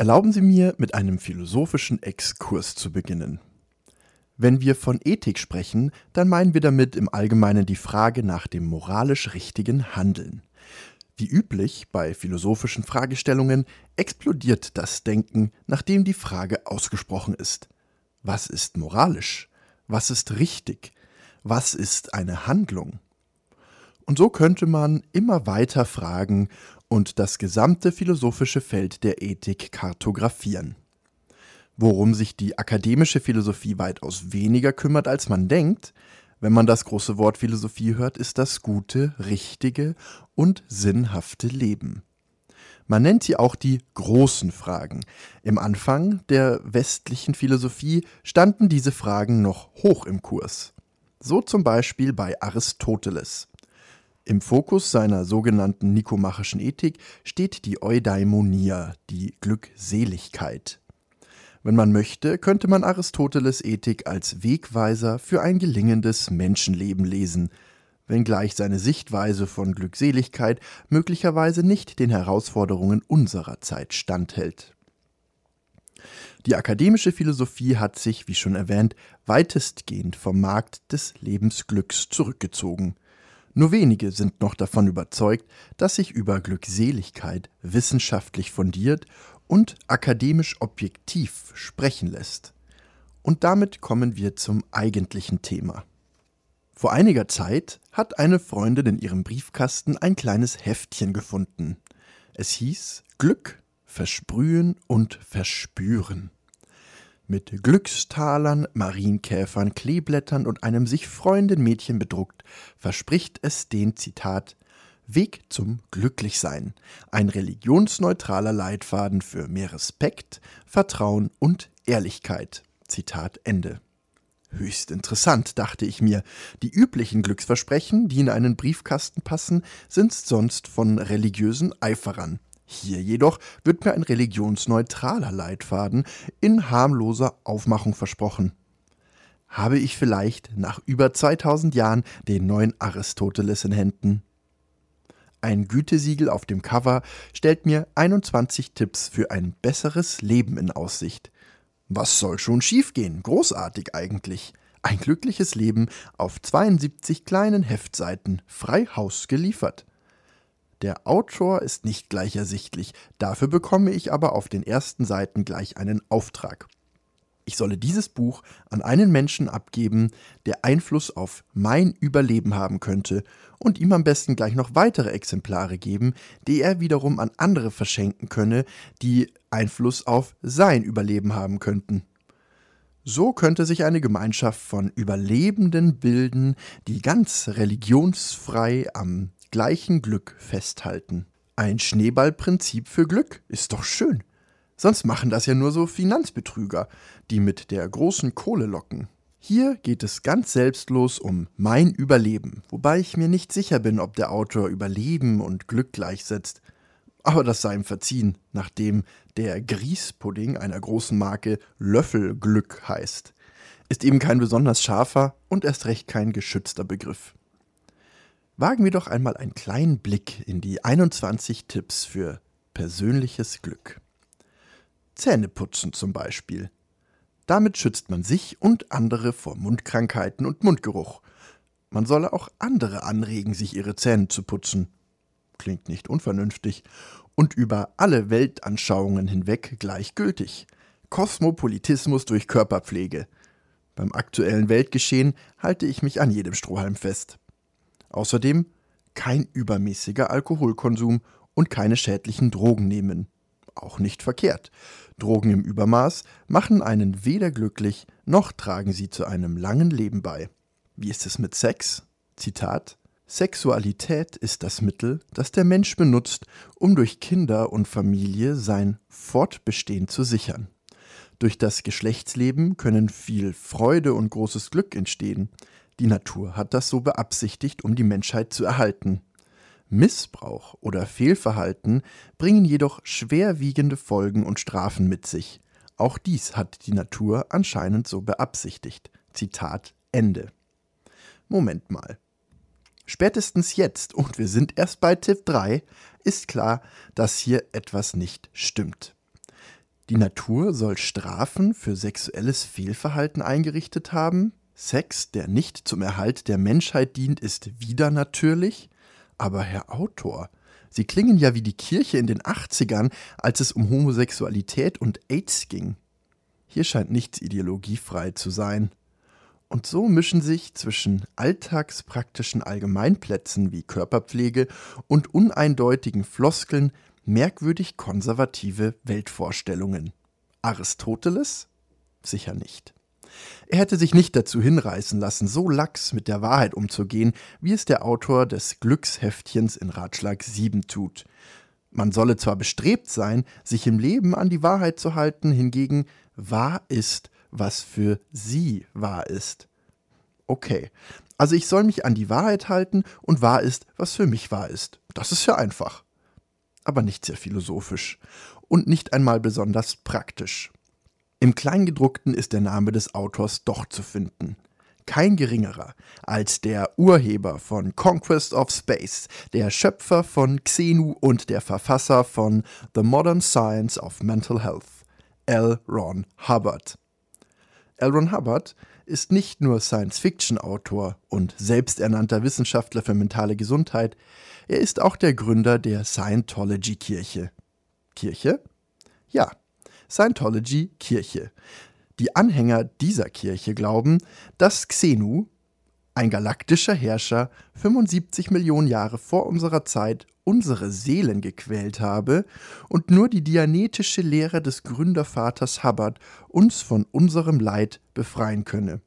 Erlauben Sie mir, mit einem philosophischen Exkurs zu beginnen. Wenn wir von Ethik sprechen, dann meinen wir damit im Allgemeinen die Frage nach dem moralisch richtigen Handeln. Wie üblich bei philosophischen Fragestellungen explodiert das Denken, nachdem die Frage ausgesprochen ist. Was ist moralisch? Was ist richtig? Was ist eine Handlung? Und so könnte man immer weiter fragen und das gesamte philosophische Feld der Ethik kartografieren. Worum sich die akademische Philosophie weitaus weniger kümmert, als man denkt, wenn man das große Wort Philosophie hört, ist das gute, richtige und sinnhafte Leben. Man nennt sie auch die großen Fragen. Im Anfang der westlichen Philosophie standen diese Fragen noch hoch im Kurs. So zum Beispiel bei Aristoteles. Im Fokus seiner sogenannten nikomachischen Ethik steht die Eudaimonia, die Glückseligkeit. Wenn man möchte, könnte man Aristoteles Ethik als Wegweiser für ein gelingendes Menschenleben lesen, wenngleich seine Sichtweise von Glückseligkeit möglicherweise nicht den Herausforderungen unserer Zeit standhält. Die akademische Philosophie hat sich, wie schon erwähnt, weitestgehend vom Markt des Lebensglücks zurückgezogen – nur wenige sind noch davon überzeugt, dass sich über Glückseligkeit wissenschaftlich fundiert und akademisch objektiv sprechen lässt. Und damit kommen wir zum eigentlichen Thema. Vor einiger Zeit hat eine Freundin in ihrem Briefkasten ein kleines Heftchen gefunden. Es hieß Glück, Versprühen und Verspüren mit Glückstalern, Marienkäfern, Kleeblättern und einem sich freuenden Mädchen bedruckt, verspricht es den Zitat Weg zum Glücklichsein, ein religionsneutraler Leitfaden für mehr Respekt, Vertrauen und Ehrlichkeit. Zitat Ende. Höchst interessant, dachte ich mir. Die üblichen Glücksversprechen, die in einen Briefkasten passen, sind sonst von religiösen Eiferern. Hier jedoch wird mir ein religionsneutraler Leitfaden in harmloser Aufmachung versprochen. Habe ich vielleicht nach über 2000 Jahren den neuen Aristoteles in Händen? Ein Gütesiegel auf dem Cover stellt mir 21 Tipps für ein besseres Leben in Aussicht. Was soll schon schiefgehen? Großartig eigentlich. Ein glückliches Leben auf 72 kleinen Heftseiten, frei Haus geliefert. Der Autor ist nicht gleich ersichtlich, dafür bekomme ich aber auf den ersten Seiten gleich einen Auftrag. Ich solle dieses Buch an einen Menschen abgeben, der Einfluss auf mein Überleben haben könnte, und ihm am besten gleich noch weitere Exemplare geben, die er wiederum an andere verschenken könne, die Einfluss auf sein Überleben haben könnten. So könnte sich eine Gemeinschaft von Überlebenden bilden, die ganz religionsfrei am gleichen Glück festhalten. Ein Schneeballprinzip für Glück ist doch schön. Sonst machen das ja nur so Finanzbetrüger, die mit der großen Kohle locken. Hier geht es ganz selbstlos um mein Überleben, wobei ich mir nicht sicher bin, ob der Autor Überleben und Glück gleichsetzt. Aber das sei ihm verziehen, nachdem der Grießpudding einer großen Marke Löffelglück heißt. Ist eben kein besonders scharfer und erst recht kein geschützter Begriff. Wagen wir doch einmal einen kleinen Blick in die 21 Tipps für persönliches Glück. Zähneputzen zum Beispiel. Damit schützt man sich und andere vor Mundkrankheiten und Mundgeruch. Man solle auch andere anregen, sich ihre Zähne zu putzen. Klingt nicht unvernünftig und über alle Weltanschauungen hinweg gleichgültig. Kosmopolitismus durch Körperpflege. Beim aktuellen Weltgeschehen halte ich mich an jedem Strohhalm fest. Außerdem kein übermäßiger Alkoholkonsum und keine schädlichen Drogen nehmen. Auch nicht verkehrt. Drogen im Übermaß machen einen weder glücklich, noch tragen sie zu einem langen Leben bei. Wie ist es mit Sex? Zitat Sexualität ist das Mittel, das der Mensch benutzt, um durch Kinder und Familie sein Fortbestehen zu sichern. Durch das Geschlechtsleben können viel Freude und großes Glück entstehen. Die Natur hat das so beabsichtigt, um die Menschheit zu erhalten. Missbrauch oder Fehlverhalten bringen jedoch schwerwiegende Folgen und Strafen mit sich. Auch dies hat die Natur anscheinend so beabsichtigt. Zitat Ende. Moment mal. Spätestens jetzt, und wir sind erst bei Tipp 3, ist klar, dass hier etwas nicht stimmt. Die Natur soll Strafen für sexuelles Fehlverhalten eingerichtet haben? Sex, der nicht zum Erhalt der Menschheit dient, ist wieder natürlich? Aber Herr Autor, Sie klingen ja wie die Kirche in den 80ern, als es um Homosexualität und AIDS ging. Hier scheint nichts ideologiefrei zu sein. Und so mischen sich zwischen alltagspraktischen Allgemeinplätzen wie Körperpflege und uneindeutigen Floskeln merkwürdig konservative Weltvorstellungen. Aristoteles? Sicher nicht. Er hätte sich nicht dazu hinreißen lassen, so lax mit der Wahrheit umzugehen, wie es der Autor des Glücksheftchens in Ratschlag 7 tut. Man solle zwar bestrebt sein, sich im Leben an die Wahrheit zu halten, hingegen wahr ist, was für sie wahr ist. Okay, also ich soll mich an die Wahrheit halten und wahr ist, was für mich wahr ist. Das ist ja einfach aber nicht sehr philosophisch und nicht einmal besonders praktisch. Im Kleingedruckten ist der Name des Autors doch zu finden. Kein geringerer als der Urheber von Conquest of Space, der Schöpfer von Xenu und der Verfasser von The Modern Science of Mental Health, L. Ron Hubbard. L. Ron Hubbard ist nicht nur Science-Fiction-Autor und selbsternannter Wissenschaftler für mentale Gesundheit, er ist auch der Gründer der Scientology-Kirche. Kirche? Ja, Scientology-Kirche. Die Anhänger dieser Kirche glauben, dass Xenu, ein galaktischer Herrscher, 75 Millionen Jahre vor unserer Zeit unsere Seelen gequält habe und nur die dianetische Lehre des Gründervaters Hubbard uns von unserem Leid befreien könne.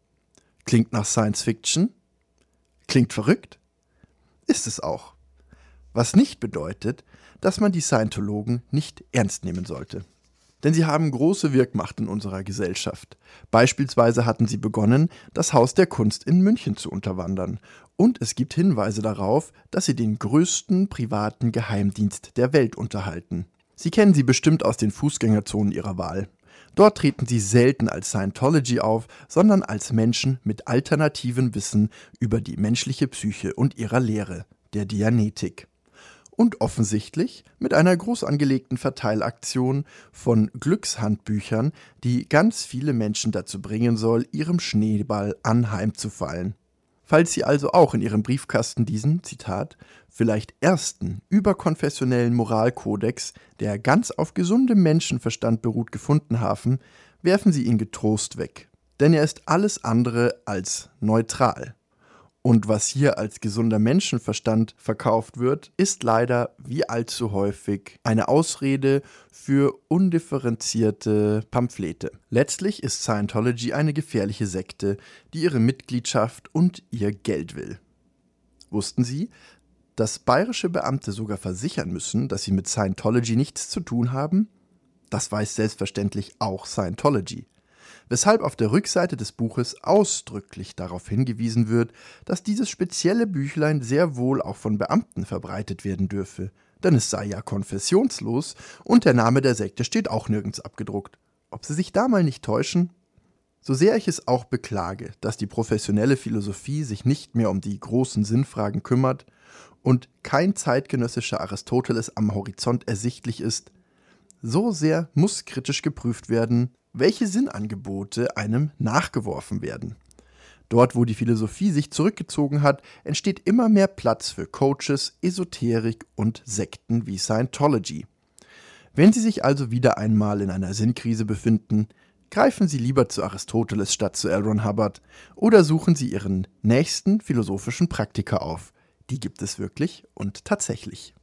Klingt nach Science Fiction? Klingt verrückt? Ist es auch. Was nicht bedeutet, dass man die Scientologen nicht ernst nehmen sollte. Denn sie haben große Wirkmacht in unserer Gesellschaft. Beispielsweise hatten sie begonnen, das Haus der Kunst in München zu unterwandern. Und es gibt Hinweise darauf, dass sie den größten privaten Geheimdienst der Welt unterhalten. Sie kennen sie bestimmt aus den Fußgängerzonen ihrer Wahl. Dort treten sie selten als Scientology auf, sondern als Menschen mit alternativen Wissen über die menschliche Psyche und ihrer Lehre, der Dianetik und offensichtlich mit einer groß angelegten Verteilaktion von Glückshandbüchern, die ganz viele Menschen dazu bringen soll, ihrem Schneeball anheimzufallen. Falls Sie also auch in Ihrem Briefkasten diesen, Zitat, vielleicht ersten überkonfessionellen Moralkodex, der ganz auf gesundem Menschenverstand beruht, gefunden haben, werfen Sie ihn getrost weg. Denn er ist alles andere als neutral. Und was hier als gesunder Menschenverstand verkauft wird, ist leider wie allzu häufig eine Ausrede für undifferenzierte Pamphlete. Letztlich ist Scientology eine gefährliche Sekte, die ihre Mitgliedschaft und ihr Geld will. Wussten Sie, dass bayerische Beamte sogar versichern müssen, dass sie mit Scientology nichts zu tun haben? Das weiß selbstverständlich auch Scientology weshalb auf der Rückseite des Buches ausdrücklich darauf hingewiesen wird, dass dieses spezielle Büchlein sehr wohl auch von Beamten verbreitet werden dürfe, denn es sei ja konfessionslos und der Name der Sekte steht auch nirgends abgedruckt. Ob sie sich da mal nicht täuschen? So sehr ich es auch beklage, dass die professionelle Philosophie sich nicht mehr um die großen Sinnfragen kümmert und kein zeitgenössischer Aristoteles am Horizont ersichtlich ist, so sehr muss kritisch geprüft werden, welche Sinnangebote einem nachgeworfen werden. Dort, wo die Philosophie sich zurückgezogen hat, entsteht immer mehr Platz für Coaches, Esoterik und Sekten wie Scientology. Wenn Sie sich also wieder einmal in einer Sinnkrise befinden, greifen Sie lieber zu Aristoteles statt zu L. Hubbard oder suchen Sie Ihren nächsten philosophischen Praktiker auf. Die gibt es wirklich und tatsächlich.